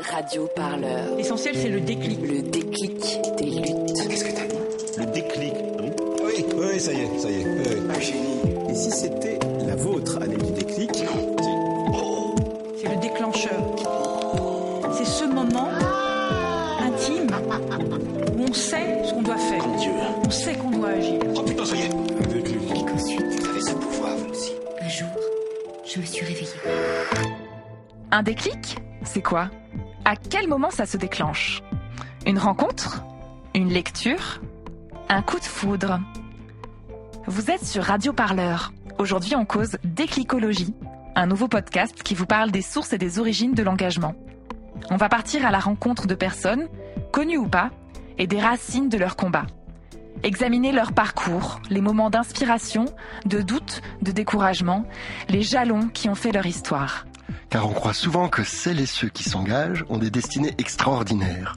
Radio Parleur. L'essentiel, c'est le déclic. Le déclic des luttes. Qu'est-ce que t'as dit Le déclic, oui. Oui, oui, ça y est, ça y est. oui, oui. Un génie. Et si c'était la vôtre, année du déclic C'est le déclencheur. C'est ce moment intime où on sait ce qu'on doit faire. Dieu. On sait qu'on doit agir. Oh putain, ça y est. Un déclic. Et qu'ensuite, Vous avez ce pouvoir, vous aussi. un jour, je me suis réveillée. Un déclic C'est quoi? À quel moment ça se déclenche? Une rencontre? Une lecture? Un coup de foudre? Vous êtes sur Radio Parleur. Aujourd'hui, on cause Déclicologie, un nouveau podcast qui vous parle des sources et des origines de l'engagement. On va partir à la rencontre de personnes, connues ou pas, et des racines de leur combat. Examiner leur parcours, les moments d'inspiration, de doute, de découragement, les jalons qui ont fait leur histoire. Car on croit souvent que celles et ceux qui s'engagent ont des destinées extraordinaires,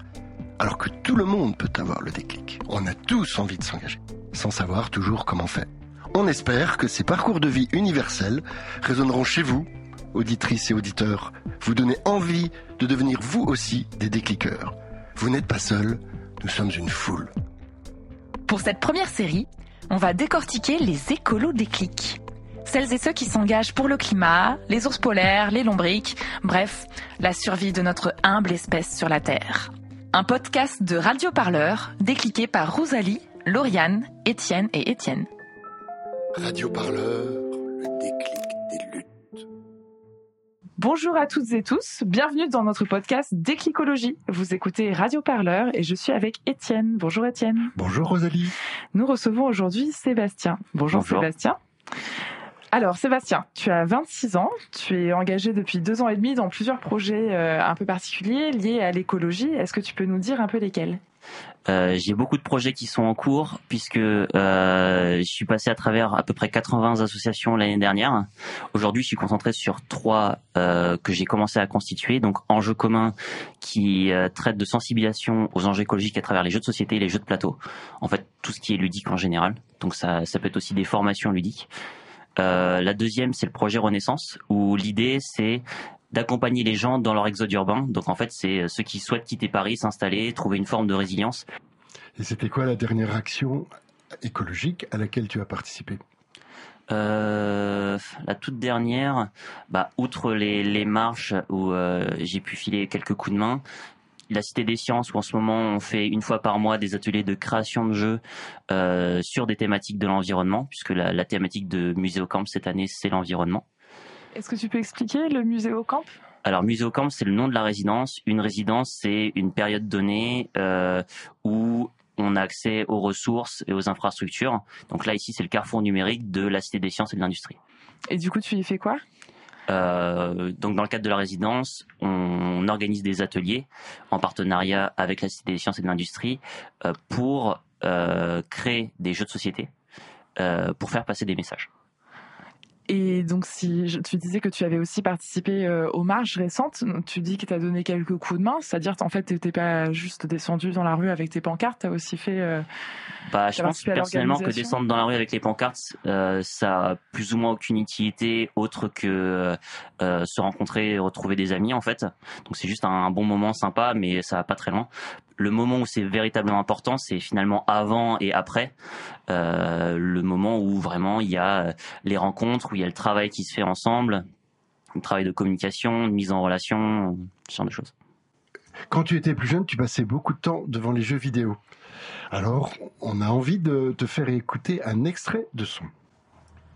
alors que tout le monde peut avoir le déclic. On a tous envie de s'engager, sans savoir toujours comment faire. On espère que ces parcours de vie universels résonneront chez vous, auditrices et auditeurs, vous donner envie de devenir vous aussi des décliqueurs. Vous n'êtes pas seuls, nous sommes une foule. Pour cette première série, on va décortiquer les écolos déclics. Celles et ceux qui s'engagent pour le climat, les ours polaires, les lombriques, bref, la survie de notre humble espèce sur la Terre. Un podcast de Radio Parleur, décliqué par Rosalie, Lauriane, Étienne et Étienne. Radio Parleur, le déclic des luttes. Bonjour à toutes et tous, bienvenue dans notre podcast Déclicologie. Vous écoutez Radio Parleur et je suis avec Étienne. Bonjour Étienne. Bonjour Rosalie. Nous recevons aujourd'hui Sébastien. Bonjour, Bonjour. Sébastien. Alors Sébastien, tu as 26 ans, tu es engagé depuis deux ans et demi dans plusieurs projets euh, un peu particuliers liés à l'écologie. Est-ce que tu peux nous dire un peu lesquels? Euh, j'ai beaucoup de projets qui sont en cours puisque euh, je suis passé à travers à peu près 80 associations l'année dernière. Aujourd'hui, je suis concentré sur trois que j'ai commencé à constituer. Donc, enjeux communs qui traitent de sensibilisation aux enjeux écologiques à travers les jeux de société et les jeux de plateau. En fait, tout ce qui est ludique en général. Donc, ça, ça peut être aussi des formations ludiques. Euh, la deuxième, c'est le projet Renaissance, où l'idée, c'est d'accompagner les gens dans leur exode urbain. Donc en fait, c'est ceux qui souhaitent quitter Paris, s'installer, trouver une forme de résilience. Et c'était quoi la dernière action écologique à laquelle tu as participé? Euh, la toute dernière, bah, outre les, les marches où euh, j'ai pu filer quelques coups de main, la Cité des Sciences où en ce moment on fait une fois par mois des ateliers de création de jeux euh, sur des thématiques de l'environnement, puisque la, la thématique de Muséocamp cette année c'est l'environnement. Est-ce que tu peux expliquer le musée au camp? Alors Muséocamp c'est le nom de la résidence. Une résidence c'est une période donnée euh, où on a accès aux ressources et aux infrastructures. Donc là ici c'est le carrefour numérique de la Cité des Sciences et de l'Industrie. Et du coup, tu y fais quoi? Euh, donc dans le cadre de la résidence, on organise des ateliers en partenariat avec la Cité des sciences et de l'industrie euh, pour euh, créer des jeux de société pour faire passer des messages. Et donc, si je- tu disais que tu avais aussi participé euh, aux marches récentes, tu dis que tu as donné quelques coups de main, c'est-à-dire en fait, tu n'étais pas juste descendu dans la rue avec tes pancartes, tu as aussi fait. euh, Bah, je pense personnellement que descendre dans la rue avec les pancartes, euh, ça a plus ou moins aucune utilité autre que se rencontrer et retrouver des amis en fait. Donc c'est juste un bon moment sympa, mais ça va pas très loin. Le moment où c'est véritablement important, c'est finalement avant et après. Le moment où vraiment il y a les rencontres, où il y a le travail qui se fait ensemble, le travail de communication, de mise en relation, ce genre de choses. Quand tu étais plus jeune, tu passais beaucoup de temps devant les jeux vidéo. Alors, on a envie de te faire écouter un extrait de son.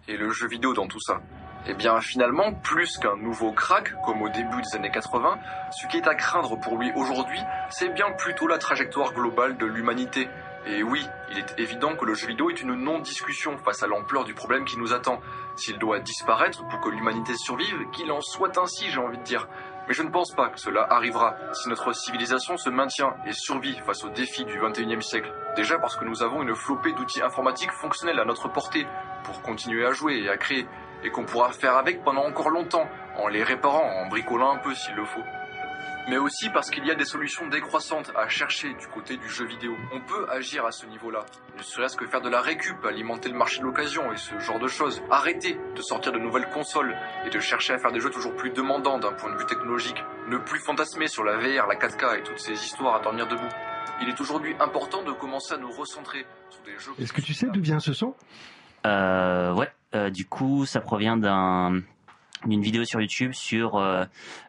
Et le jeu vidéo dans tout ça? Eh bien finalement, plus qu'un nouveau crack, comme au début des années 80, ce qui est à craindre pour lui aujourd'hui, c'est bien plutôt la trajectoire globale de l'humanité. Et oui, il est évident que le jeu vidéo est une non-discussion face à l'ampleur du problème qui nous attend. S'il doit disparaître pour que l'humanité survive, qu'il en soit ainsi, j'ai envie de dire. Mais je ne pense pas que cela arrivera si notre civilisation se maintient et survit face aux défis du 21e siècle. Déjà parce que nous avons une flopée d'outils informatiques fonctionnels à notre portée pour continuer à jouer et à créer, et qu'on pourra faire avec pendant encore longtemps, en les réparant, en bricolant un peu s'il le faut. Mais aussi parce qu'il y a des solutions décroissantes à chercher du côté du jeu vidéo. On peut agir à ce niveau-là, ne serait-ce que faire de la récup, alimenter le marché de l'occasion et ce genre de choses. Arrêter de sortir de nouvelles consoles et de chercher à faire des jeux toujours plus demandants d'un point de vue technologique. Ne plus fantasmer sur la VR, la 4K et toutes ces histoires à dormir debout. Il est aujourd'hui important de commencer à nous recentrer sur des jeux... Est-ce que tu sais d'où vient ce son? Euh, ouais, euh, du coup, ça provient d'un d'une vidéo sur YouTube sur, euh,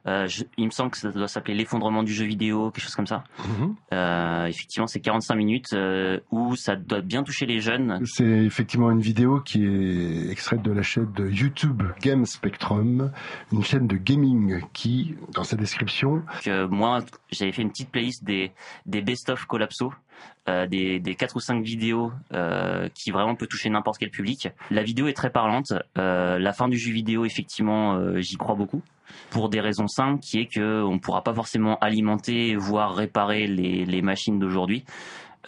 euh, je- il me semble que ça doit s'appeler l'effondrement du jeu vidéo, quelque chose comme ça. Mhm. Euh, effectivement, c'est 45 minutes euh, où ça doit bien toucher les jeunes. C'est effectivement une vidéo qui est extraite de la chaîne de YouTube Game Spectrum, une chaîne de gaming qui, dans sa description, Que moi, j'avais fait une petite playlist des des best-of collapso. Euh, des, des 4 ou 5 vidéos euh, qui vraiment peut toucher n'importe quel public. La vidéo est très parlante. Euh, la fin du jeu vidéo, effectivement, j'y crois beaucoup. Pour des raisons simples, qui est que on pourra pas forcément alimenter, voire réparer les, machines d'aujourd'hui.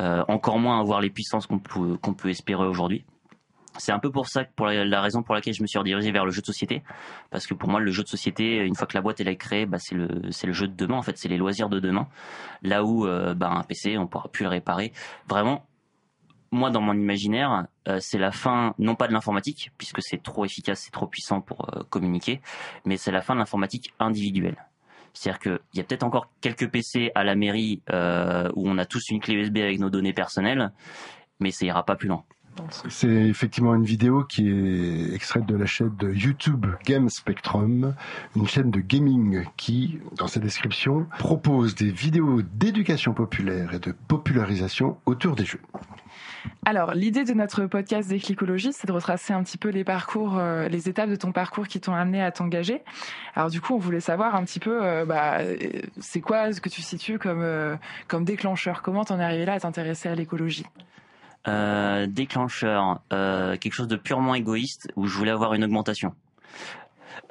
Encore moins avoir les puissances qu'on peut espérer aujourd'hui. C'est un peu pour ça, pour la, raison pour laquelle je me suis redirigé vers le jeu de société, parce que pour moi, le jeu de société, une fois que la boîte est créée, bah, c'est le, jeu de demain. En fait, c'est les loisirs de demain. Là où, euh, bah, un PC, on pourra plus le réparer. Vraiment, moi, dans mon imaginaire, euh, c'est la fin, non pas de l'informatique, puisque c'est trop efficace, c'est trop puissant pour euh, communiquer, mais c'est la fin de l'informatique individuelle. C'est-à-dire qu'il y a peut-être encore quelques PC à la mairie où on a tous une clé USB avec nos données personnelles, mais ça ira pas plus loin. C'est effectivement une vidéo qui est extraite de la chaîne de YouTube Game Spectrum, une chaîne de gaming qui, dans sa description, propose des vidéos d'éducation populaire et de popularisation autour des jeux. Alors, l'idée de notre podcast Déclicologie, c'est de retracer un petit peu les parcours, euh, les étapes de ton parcours qui t'ont amené à t'engager. Alors, du coup, on voulait savoir un petit peu, euh, bah, c'est quoi ce que tu situes comme, euh, comme déclencheur? Comment t'en es arrivé là à t'intéresser à l'écologie? Euh, déclencheur, euh, quelque chose de purement égoïste où je voulais avoir une augmentation.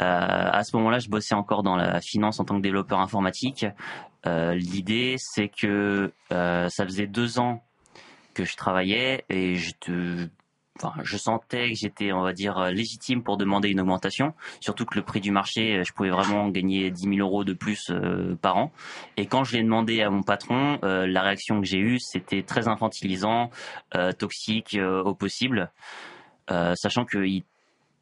Euh, à ce moment-là, je bossais encore dans la finance en tant que développeur informatique. Euh, L'idée, c'est que euh, ça faisait deux ans que je travaillais et je te, enfin, je sentais que j'étais, on va dire, légitime pour demander une augmentation. Surtout que le prix du marché, je pouvais vraiment gagner 10 000 euros de plus euh, par an. Et quand je l'ai demandé à mon patron, euh, la réaction que j'ai eue, c'était très infantilisant, euh, toxique euh, au possible, euh, sachant que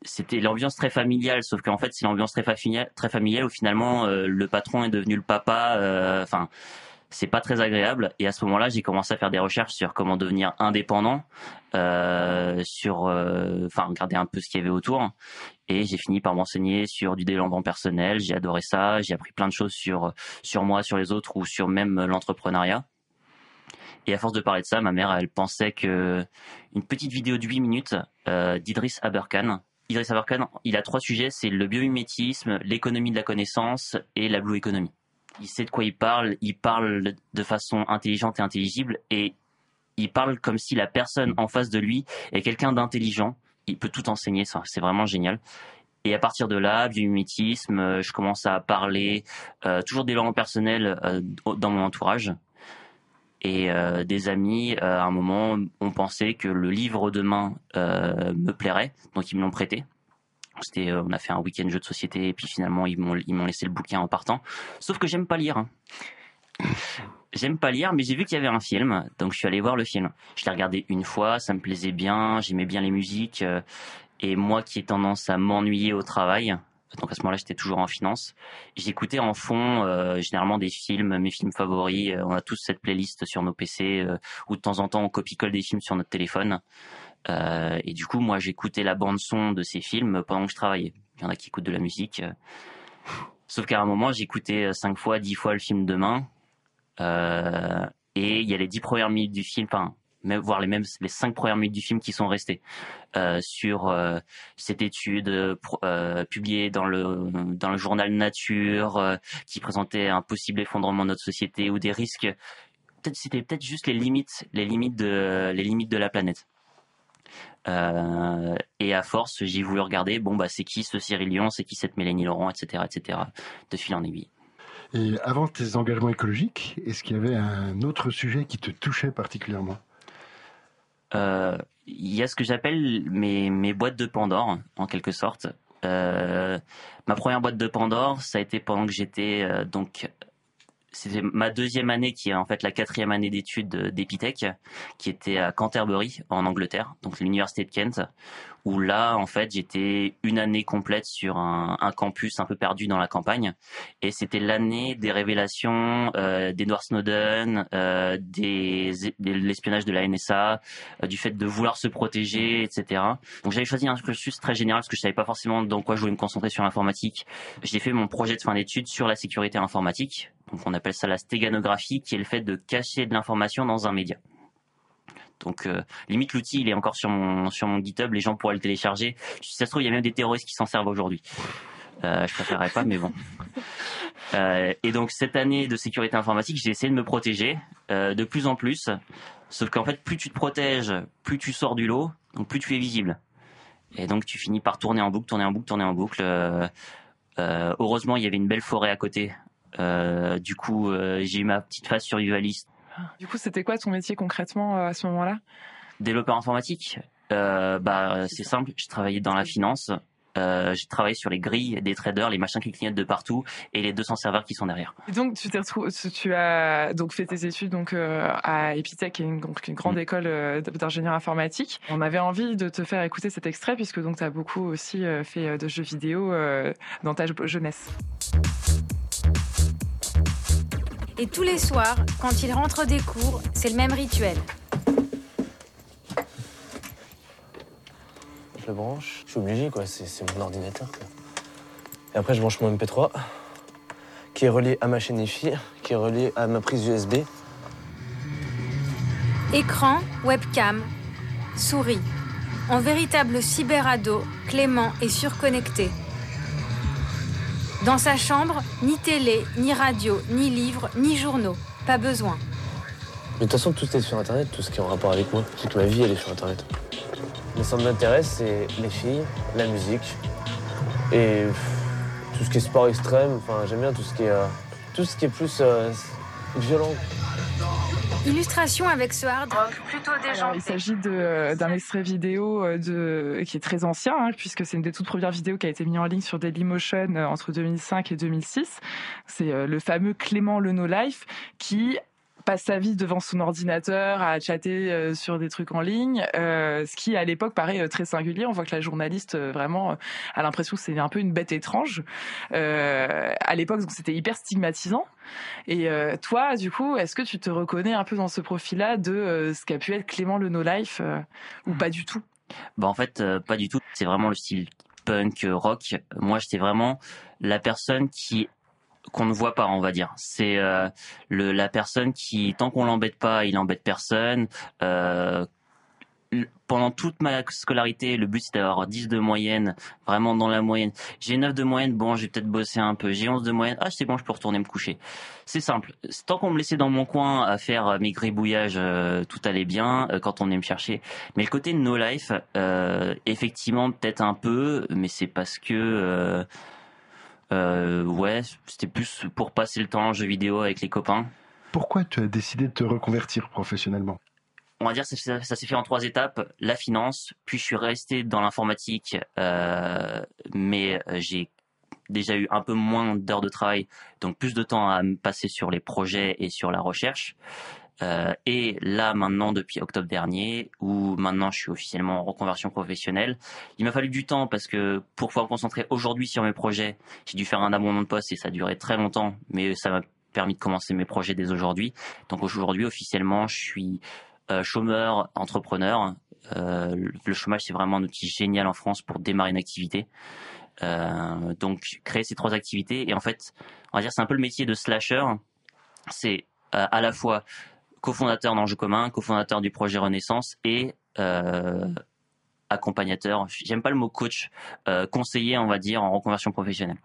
c'était l'ambiance très familiale, sauf qu'en fait c'est l'ambiance très familiale, très familiale où finalement euh, le patron est devenu le papa. euh, Enfin, c'est pas très agréable. Et à ce moment-là, j'ai commencé à faire des recherches sur comment devenir indépendant, euh, sur, euh, enfin, regarder un peu ce qu'il y avait autour. Et j'ai fini par m'enseigner sur du développement personnel. J'ai adoré ça. J'ai appris plein de choses sur sur moi, sur les autres ou sur même l'entrepreneuriat. Et à force de parler de ça, ma mère, elle pensait que une petite vidéo de 8 minutes euh, d'Idriss Aberkan. Idriss Aberkan, il a trois sujets, c'est le biomimétisme, l'économie de la connaissance et la blue economy. Il sait de quoi il parle, il parle de façon intelligente et intelligible et il parle comme si la personne en face de lui est quelqu'un d'intelligent. Il peut tout enseigner, ça, c'est vraiment génial. Et à partir de là, biomimétisme, euh, je commence à parler euh, toujours des langues personnelles euh, dans mon entourage. Et des amis, à un moment, ont pensé que le livre de main me plairait, donc ils me l'ont prêté. C'était, euh, on a fait un week-end jeu de société, et puis finalement ils m'ont ils m'ont laissé le bouquin en partant. Sauf que j'aime pas lire. hein. J'aime pas lire, mais j'ai vu qu'il y avait un film, donc je suis allé voir le film. Je l'ai regardé une fois, ça me plaisait bien, j'aimais bien les musiques, euh, et moi qui ai tendance à m'ennuyer au travail, donc à ce moment-là j'étais toujours en finance, j'écoutais en fond euh, généralement des films, mes films favoris. On a tous cette playlist sur nos PC, euh, où de temps en temps on copie-colle des films sur notre téléphone. Euh, et du coup, moi j'écoutais la bande son de ces films pendant que je travaillais. Il y en a qui écoutent de la musique. euh. Sauf qu'à un moment, j'écoutais cinq fois, dix fois le film demain. Euh, et il y a les dix premières minutes du film, enfin, même, voire les mêmes les cinq premières minutes du film qui sont restées euh, sur euh, cette étude euh, euh, publiée dans le dans le journal Nature euh, qui présentait un possible effondrement de notre société ou des risques. Peut-être c'était peut-être juste les limites les limites de les limites de la planète. Euh, et à force, j'ai voulu regarder, bon bah c'est qui ce Cyril Lion, c'est qui cette Mélanie Laurent, etc., etc. De fil en aiguille. Et avant tes engagements écologiques, est-ce qu'il y avait un autre sujet qui te touchait particulièrement? Euh, Il y a ce que j'appelle mes, mes boîtes de Pandore, en quelque sorte. Euh, ma première boîte de Pandore, ça a été pendant que j'étais euh, donc c'était ma deuxième année qui est en fait la quatrième année d'études d'Epitech, qui était à Canterbury en Angleterre, donc l'université de Kent, où là en fait j'étais une année complète sur un, campus un peu perdu dans la campagne, et c'était l'année des révélations euh, d'Edward Snowden, euh, des, de l'espionnage de la NSA, euh, du fait de vouloir se protéger, etc. Donc j'avais choisi un cursus très général parce que je savais pas forcément dans quoi je voulais me concentrer sur l'informatique. J'ai fait mon projet de fin d'études sur la sécurité informatique on appelle ça la stéganographie, qui est le fait de cacher de l'information dans un média. Donc euh, limite l'outil il est encore sur mon GitHub, les gens pourraient le télécharger. Si ça se trouve il y a même des terroristes qui s'en servent aujourd'hui. Euh, je préférerais pas, mais bon. Euh, et donc cette année de sécurité informatique, j'ai essayé de me protéger de plus en plus. Sauf qu'en fait, plus tu te protèges, plus tu sors du lot, donc plus tu es visible. Et donc tu finis par tourner en boucle, tourner en boucle, tourner en boucle. Heureusement, il y avait une belle forêt à côté du coup, euh, j'ai eu ma petite phase survivaliste. Du coup, c'était quoi ton métier concrètement euh, à ce moment-là? Développeur informatique? bah, c'est simple. Je travaillais dans la finance. Euh, j'ai travaillé sur les grilles des traders, les machins qui clignotent de partout et les 200 serveurs qui sont derrière. Et donc tu t'es retrouvé, tu as donc fait tes études donc euh, à Epitech, qui est une, donc une grande mm. école euh, d'ingénieur informatique. On avait envie de te faire écouter cet extrait puisque donc tu as beaucoup aussi fait de jeux vidéo dans ta jeunesse. Et tous les soirs, quand il rentre des cours, c'est le même rituel. Je le branche, je suis obligé quoi, c'est mon ordinateur. Et après je branche mon MP3, qui est relié à ma chaîne IFI, qui est relié à ma prise USB. Écran, webcam, souris. En véritable cyberado, Clément est surconnecté. Dans sa chambre, ni télé, ni radio, ni livres, ni journaux. Pas besoin. Mais de toute façon, tout est sur Internet, tout ce qui est en rapport avec moi. Toute ma vie, elle est sur Internet. Mes centres d'intérêt, c'est les filles, la musique et tout ce qui est sport extrême. Enfin, j'aime bien tout ce qui est, euh, tout ce qui est plus euh, violent. Illustration avec ce hard rock plutôt Il s'agit d'un extrait vidéo euh, de, qui est très ancien, hein, puisque c'est une des toutes premières vidéos qui a été mise en ligne sur Dailymotion euh, entre 2005 et 2006. C'est euh, le fameux Clément Le No Life qui passe sa vie devant son ordinateur à chatter euh, sur des trucs en ligne, euh, ce qui à l'époque paraît euh, très singulier. On voit que la journaliste vraiment a l'impression que c'est un peu une bête étrange. à l'époque, c'était hyper stigmatisant. Et toi, du coup, est-ce que tu te reconnais un peu dans ce profil-là de ce qu'a pu être Clément le No Life ou pas du tout? Bah en fait, pas du tout. C'est vraiment le style punk rock. Moi, j'étais vraiment la personne qui qu'on ne voit pas, on va dire. C'est euh, le, la personne qui, tant qu'on l'embête pas, il embête personne. Euh, pendant toute ma scolarité, le but c'était d'avoir 10 de moyenne, vraiment dans la moyenne. J'ai 9 de moyenne, bon, j'ai peut-être bossé un peu. J'ai 11 de moyenne, ah c'est bon, je peux retourner me coucher. C'est simple. Tant qu'on me laissait dans mon coin à faire mes gribouillages, euh, tout allait bien quand on venait me chercher. Mais le côté no life, effectivement, peut-être un peu, mais c'est parce que euh, ouais, c'était plus pour passer le temps en jeu vidéo avec les copains. Pourquoi tu as décidé de te reconvertir professionnellement? On va dire ça, ça, s'est fait en trois étapes. La finance puis je suis resté dans l'informatique euh, mais j'ai déjà eu un peu moins d'heures de travail donc plus de temps à me passer sur les projets et sur la recherche euh, et là maintenant depuis octobre dernier, où maintenant je suis officiellement en reconversion professionnelle, il m'a fallu du temps parce que pour pouvoir me concentrer aujourd'hui sur mes projets, j'ai dû faire un abandon de poste et ça a duré très longtemps, mais ça m'a permis de commencer mes projets dès aujourd'hui. Donc aujourd'hui officiellement je suis euh, chômeur, entrepreneur. Euh, le chômage c'est vraiment un outil génial en France pour démarrer une activité. Donc créer ces trois activités et en fait on va dire c'est un peu le métier de slasher. C'est à la fois cofondateur d'Enjeu commun, cofondateur du projet Renaissance et euh, accompagnateur. J'aime pas le mot coach, euh, conseiller, on va dire, en reconversion professionnelle.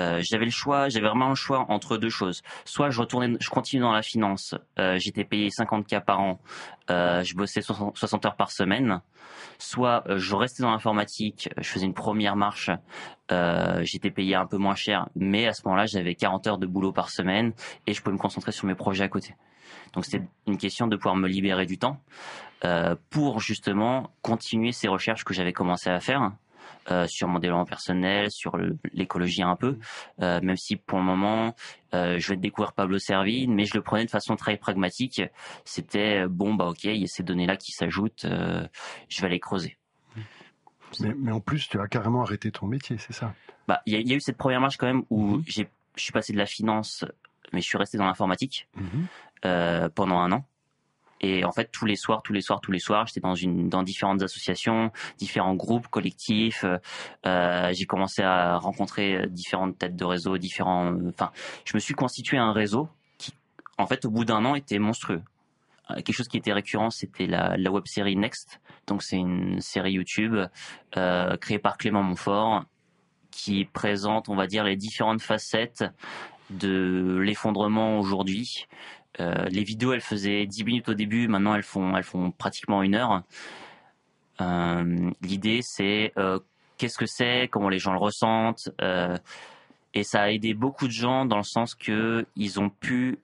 Euh, j'avais le choix, j'avais vraiment le choix entre deux choses. Soit je retournais, continue dans la finance, j'étais payé 50 k par an, je bossais 60 heures par semaine. Soit je restais dans l'informatique, je faisais une première marche, j'étais payé un peu moins cher, mais à ce moment-là j'avais 40 heures de boulot par semaine et je pouvais me concentrer sur mes projets à côté. Donc c'était une question de pouvoir me libérer du temps euh, pour justement continuer ces recherches que j'avais commencé à faire euh, sur mon développement personnel, sur l'écologie un peu, euh, même si pour le moment, euh, je vais découvrir Pablo Servine, mais je le prenais de façon très pragmatique. C'était, bon, bah ok, il y a ces données-là qui s'ajoutent, je vais les creuser. Mais, mais en plus, tu as carrément arrêté ton métier, c'est ça? Bah, il y, a- il y a eu cette première marche quand même où j'ai, je suis passé de la finance, mais je suis resté dans l'informatique euh, pendant un an. Et en fait, tous les soirs, tous les soirs, tous les soirs, j'étais dans une, dans différentes associations, différents groupes, collectifs. euh, euh, j'ai commencé à rencontrer différentes têtes de réseau, différents. Enfin, je me suis constitué un réseau qui, en fait, au bout d'un an, était monstrueux. Euh, Quelque chose qui était récurrent, c'était la, la web série Next. Donc, c'est une série YouTube euh, créée par Clément Montfort qui présente, on va dire, les différentes facettes de l'effondrement aujourd'hui. Euh, les vidéos, elles faisaient 10 minutes au début, maintenant elles font, elles font pratiquement une heure. Euh, L'idée, c'est euh, qu'est-ce que c'est, comment les gens le ressentent, et ça a aidé beaucoup de gens dans le sens que ils ont pu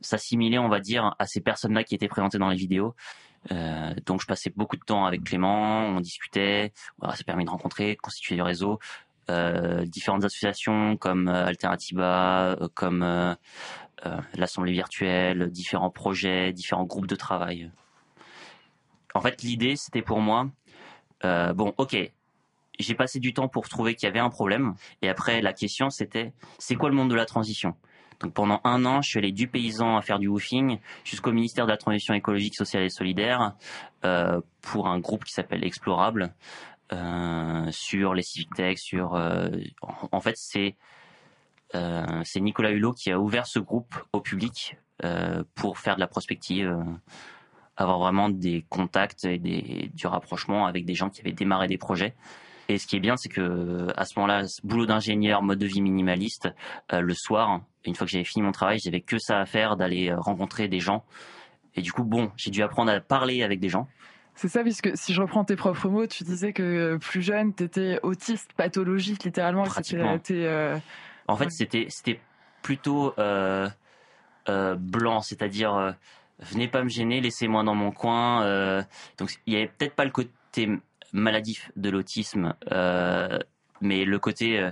s'assimiler, on va dire, à ces personnes-là qui étaient présentées dans les vidéos. Donc je passais beaucoup de temps avec Clément, on discutait, ça a permis de rencontrer, constituer du réseau, différentes associations comme euh, Alternativa, euh, comme euh, euh, l'Assemblée virtuelle, différents projets, différents groupes de travail. En fait, l'idée, c'était pour moi, euh, bon, ok, j'ai passé du temps pour trouver qu'il y avait un problème, et après, la question, c'était, c'est quoi le monde de la transition? Donc pendant un an, je suis allé du paysan à faire du woofing jusqu'au ministère de la Transition écologique, sociale et solidaire euh, pour un groupe qui s'appelle Explorable euh, sur les civic tech, sur euh, en, fait c'est euh, c'est Nicolas Hulot qui a ouvert ce groupe au public pour faire de la prospective, avoir vraiment des contacts et des, du rapprochement avec des gens qui avaient démarré des projets. Et ce qui est bien, c'est que à ce moment-là, boulot d'ingénieur, mode de vie minimaliste, le soir, une fois que j'avais fini mon travail, j'avais que ça à faire, d'aller rencontrer des gens. Et du coup, bon, j'ai dû apprendre à parler avec des gens. C'est ça, puisque si je reprends tes propres mots, tu disais que euh, plus jeune, t'étais autiste pathologique, littéralement. Pratiquement. euh, En fait, c'était c'était plutôt euh, euh, blanc, c'est-à-dire venez pas me gêner, laissez-moi dans mon coin. donc il y avait peut-être pas le côté maladif de l'autisme, mais le côté,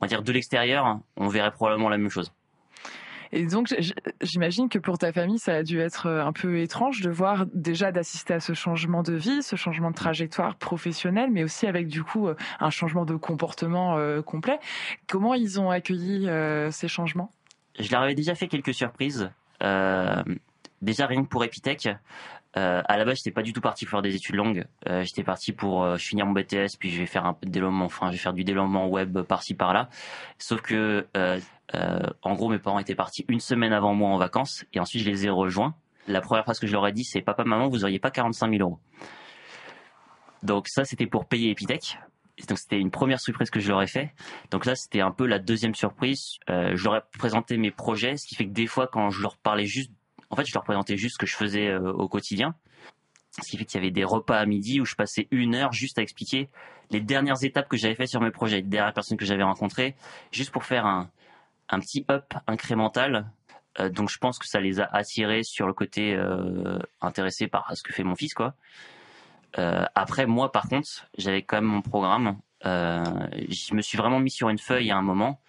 on va dire de l'extérieur, on verrait probablement la même chose. Et donc, j'imagine que pour ta famille, ça a dû être euh, un peu étrange de voir déjà d'assister à ce changement de vie, ce changement de trajectoire professionnelle, mais aussi avec du coup euh, un changement de comportement euh, complet. Comment ils ont accueilli ces changements? Je leur avais déjà fait quelques surprises. Déjà rien que pour Epitech. Euh, à la base, j'étais pas du tout parti pour faire des études longues. Euh, j'étais parti pour euh, finir mon BTS, puis je vais faire un peu. Enfin, je vais faire du développement web par-ci par-là. Sauf que, euh, en gros, mes parents étaient partis une semaine avant moi en vacances, et ensuite je les ai rejoints. La première phrase que je leur ai dit, c'est papa, maman, vous auriez pas 45 000 euros. Donc ça, c'était pour payer Epitech. Donc c'était une première surprise que je leur ai fait. Donc là, c'était un peu la deuxième surprise. Je leur ai présenté mes projets, ce qui fait que des fois, quand je leur parlais juste, en fait, je leur présentais juste ce que je faisais euh, au quotidien. Ce qui fait qu'il y avait des repas à midi où je passais une heure juste à expliquer les dernières étapes que j'avais fait sur mes projets, les dernières personnes que j'avais rencontrées, juste pour faire un, un petit up incrémental. Euh, donc je pense que ça les a attirés sur le côté euh, intéressé par ce que fait mon fils, quoi. Après, moi, par contre, j'avais quand même mon programme. Je me suis vraiment mis sur une feuille à un moment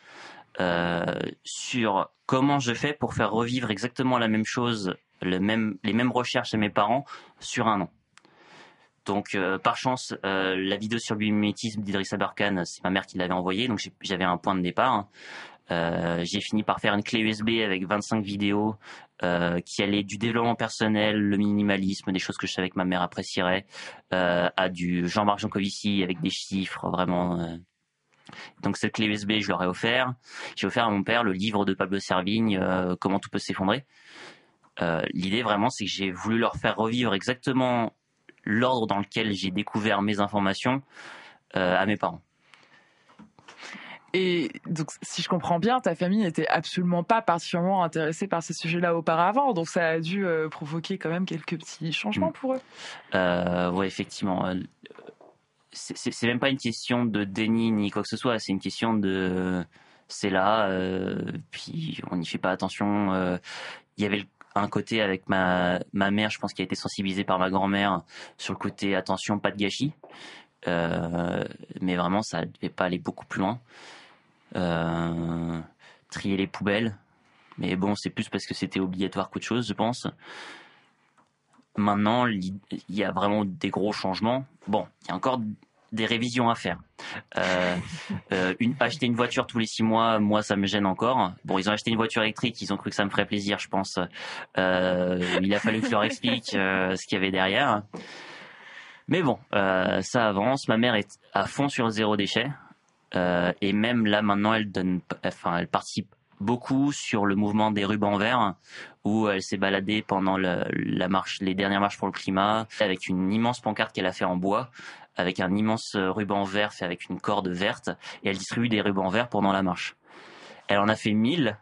sur comment je fais pour faire revivre exactement la même chose, le même, les mêmes recherches à mes parents sur un an. Donc, euh, par chance, euh, la vidéo sur le biomimétisme d'Idriss Aberkan, c'est ma mère qui l'avait envoyée, donc j'avais un point de départ. Euh, j'ai fini par faire une clé USB avec 25 vidéos euh, qui allaient du développement personnel, le minimalisme, des choses que je savais que ma mère apprécierait, euh, à du Jean-Marc Jancovici avec des chiffres vraiment. Donc cette clé USB, je leur ai offert. J'ai offert à mon père le livre de Pablo Servigne, euh, Comment tout peut s'effondrer. Euh, L'idée vraiment, c'est que j'ai voulu leur faire revivre exactement l'ordre dans lequel j'ai découvert mes informations euh, à mes parents. Et donc, si je comprends bien, ta famille n'était absolument pas particulièrement intéressée par ces sujets-là auparavant, donc ça a dû euh, provoquer quand même quelques petits changements pour eux. Euh, ouais, effectivement. C'est même pas une question de déni ni quoi que ce soit. C'est une question de c'est là, euh, puis on n'y fait pas attention. euh, Il y avait un côté avec ma ma mère, je pense qui a été sensibilisée par ma grand-mère sur le côté attention, pas de gâchis. Euh, mais vraiment, ça ne devait pas aller beaucoup plus loin. Trier les poubelles, mais bon, c'est plus parce que c'était obligatoire qu'autre chose, je pense. Maintenant, il y a vraiment des gros changements. Bon, il y a encore des révisions à faire. Euh, euh, acheter une voiture tous les six mois, moi, ça me gêne encore. Bon, ils ont acheté une voiture électrique, ils ont cru que ça me ferait plaisir, je pense. Euh, il a fallu que je leur explique ce qu'il y avait derrière. Mais bon, ça avance. Ma mère est à fond sur le zéro déchet. Et même là, maintenant, elle donne, enfin, elle participe beaucoup sur le mouvement des rubans verts, où elle s'est baladée pendant la marche, les dernières marches pour le climat, avec une immense pancarte qu'elle a fait en bois, avec un immense ruban vert fait avec une corde verte, et elle distribue des rubans verts pendant la marche. Elle en a fait 1000,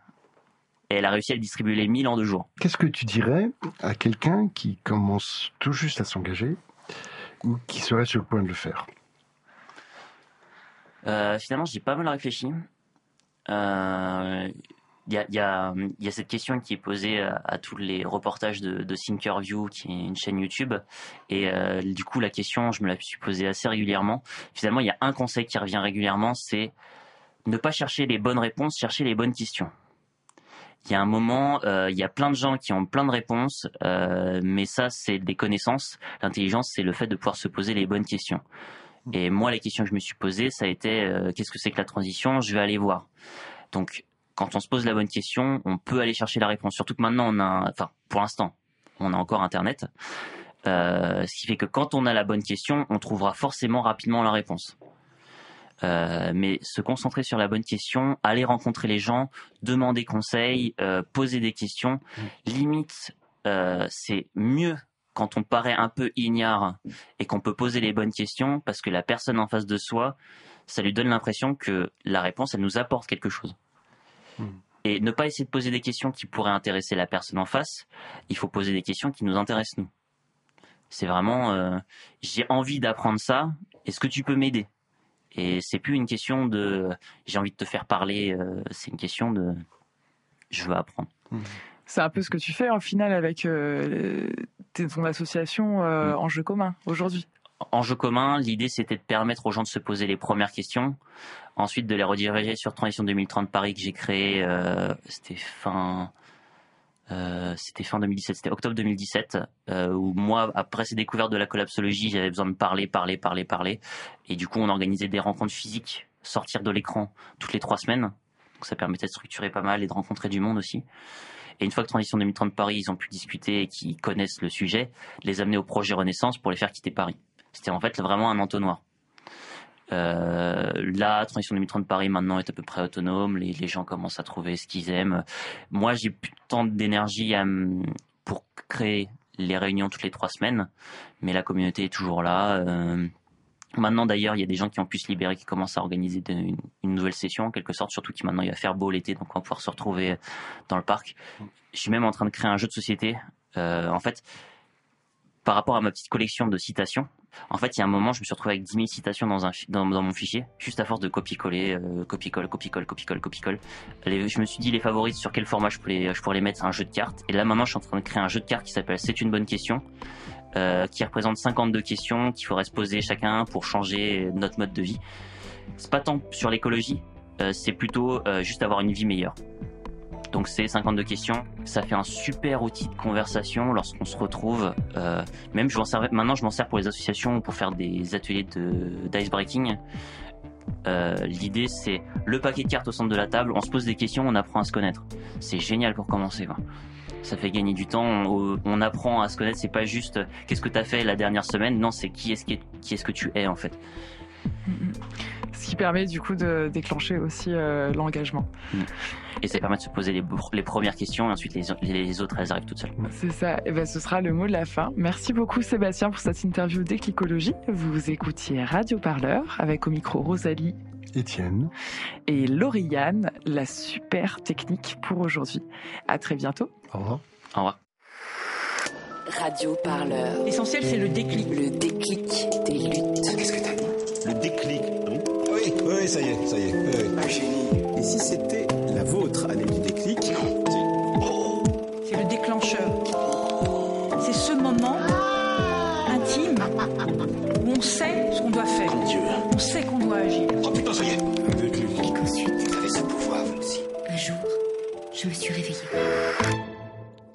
et elle a réussi à le distribuer les 1000 en deux jours. Qu'est-ce que tu dirais à quelqu'un qui commence tout juste à s'engager ou qui serait sur le point de le faire? Euh, finalement, j'ai pas mal réfléchi. Euh, Il y, a, il y, a, cette question qui est posée à, tous les reportages de, de Thinkerview, qui est une chaîne YouTube. Et euh, du coup, la question, je me la suis posée assez régulièrement. Finalement, il y a un conseil qui revient régulièrement, c'est ne pas chercher les bonnes réponses, chercher les bonnes questions. Il y a un moment, euh, il y a plein de gens qui ont plein de réponses, euh, mais ça, c'est des connaissances. L'intelligence, c'est le fait de pouvoir se poser les bonnes questions. Et moi, les questions que je me suis posées, ça a été euh, qu'est-ce que c'est que la transition? Je vais aller voir. Donc, quand on se pose la bonne question, on peut aller chercher la réponse. Surtout que maintenant, on a, enfin, pour l'instant, on a encore Internet. Euh, ce qui fait que quand on a la bonne question, on trouvera forcément rapidement la réponse. Euh, mais se concentrer sur la bonne question, aller rencontrer les gens, demander conseil, euh, poser des questions, limite, euh, c'est mieux quand on paraît un peu ignare et qu'on peut poser les bonnes questions parce que la personne en face de soi, ça lui donne l'impression que la réponse, elle nous apporte quelque chose. Et ne pas essayer de poser des questions qui pourraient intéresser la personne en face, il faut poser des questions qui nous intéressent nous. C'est vraiment, euh, j'ai envie d'apprendre ça, est-ce que tu peux m'aider? Et c'est plus une question de, j'ai envie de te faire parler, euh, c'est une question de, je veux apprendre. C'est un peu ce que tu fais en final avec euh, ton association euh, Mm. Enjeu commun aujourd'hui? En jeu commun, l'idée c'était de permettre aux gens de se poser les premières questions, ensuite de les rediriger sur Transition 2030 Paris que j'ai créé, euh, c'était fin, euh, c'était fin 2017, c'était octobre 2017, euh, où moi, après ces découvertes de la collapsologie, j'avais besoin de parler, parler, parler, parler, et du coup on organisait des rencontres physiques, sortir de l'écran toutes les trois semaines, donc ça permettait de structurer pas mal et de rencontrer du monde aussi. Et une fois que Transition 2030 Paris, ils ont pu discuter et qu'ils connaissent le sujet, les amener au projet Renaissance pour les faire quitter Paris. C'était en fait vraiment un entonnoir. Euh, la transition 2030 Paris maintenant est à peu près autonome. Les, gens commencent à trouver ce qu'ils aiment. Moi, j'ai plus tant d'énergie pour créer les réunions toutes les trois semaines, mais la communauté est toujours là. Euh, maintenant, d'ailleurs, il y a des gens qui ont pu se libérer, qui commencent à organiser une, nouvelle session en quelque sorte. Surtout qu'il maintenant il va faire beau l'été, donc on va pouvoir se retrouver dans le parc. Je suis même en train de créer un jeu de société. Euh, en fait, par rapport à ma petite collection de citations, en fait, il y a un moment, je me suis retrouvé avec 10 000 citations dans, un, dans, mon fichier, juste à force de copier-coller, euh, copier-colle, copier-colle, copier-colle, copier-colle. Je me suis dit les favoris, sur quel format je pourrais, je pourrais les mettre, c'est un jeu de cartes. Et là, maintenant, je suis en train de créer un jeu de cartes qui s'appelle C'est une bonne question, euh, qui représente 52 questions qu'il faudrait se poser chacun pour changer notre mode de vie. C'est pas tant sur l'écologie, euh, c'est plutôt euh, juste avoir une vie meilleure. Donc c'est 52 questions. Ça fait un super outil de conversation lorsqu'on se retrouve. Même je sers, maintenant je m'en sers pour les associations ou pour faire des ateliers de d'ice breaking. L'idée c'est le paquet de cartes au centre de la table. On se pose des questions, on apprend à se connaître. C'est génial pour commencer. Ça fait gagner du temps. On, on apprend à se connaître. C'est pas juste euh, qu'est-ce que t'as fait la dernière semaine. Non, c'est qui est-ce qui, est- qui est-ce que tu es en fait. Ce qui permet du coup de déclencher aussi euh, l'engagement. Et ça permet de se poser les, les premières questions et ensuite les, les autres elles arrivent toutes seules. C'est ça. Et ben, ce sera le mot de la fin. Merci beaucoup Sébastien pour cette interview d'éclicologie. Vous écoutiez Radio Parleur avec au micro Rosalie Étienne. et Lauriane, la super technique pour aujourd'hui. À très bientôt. Au revoir. Au revoir. Radio Parleur. L'essentiel, c'est le déclic. Le déclic des luttes. Qu'est-ce que t'as dit? Le déclic. Oui, oui, ça y est, ça y est. oui, génie. Et si c'était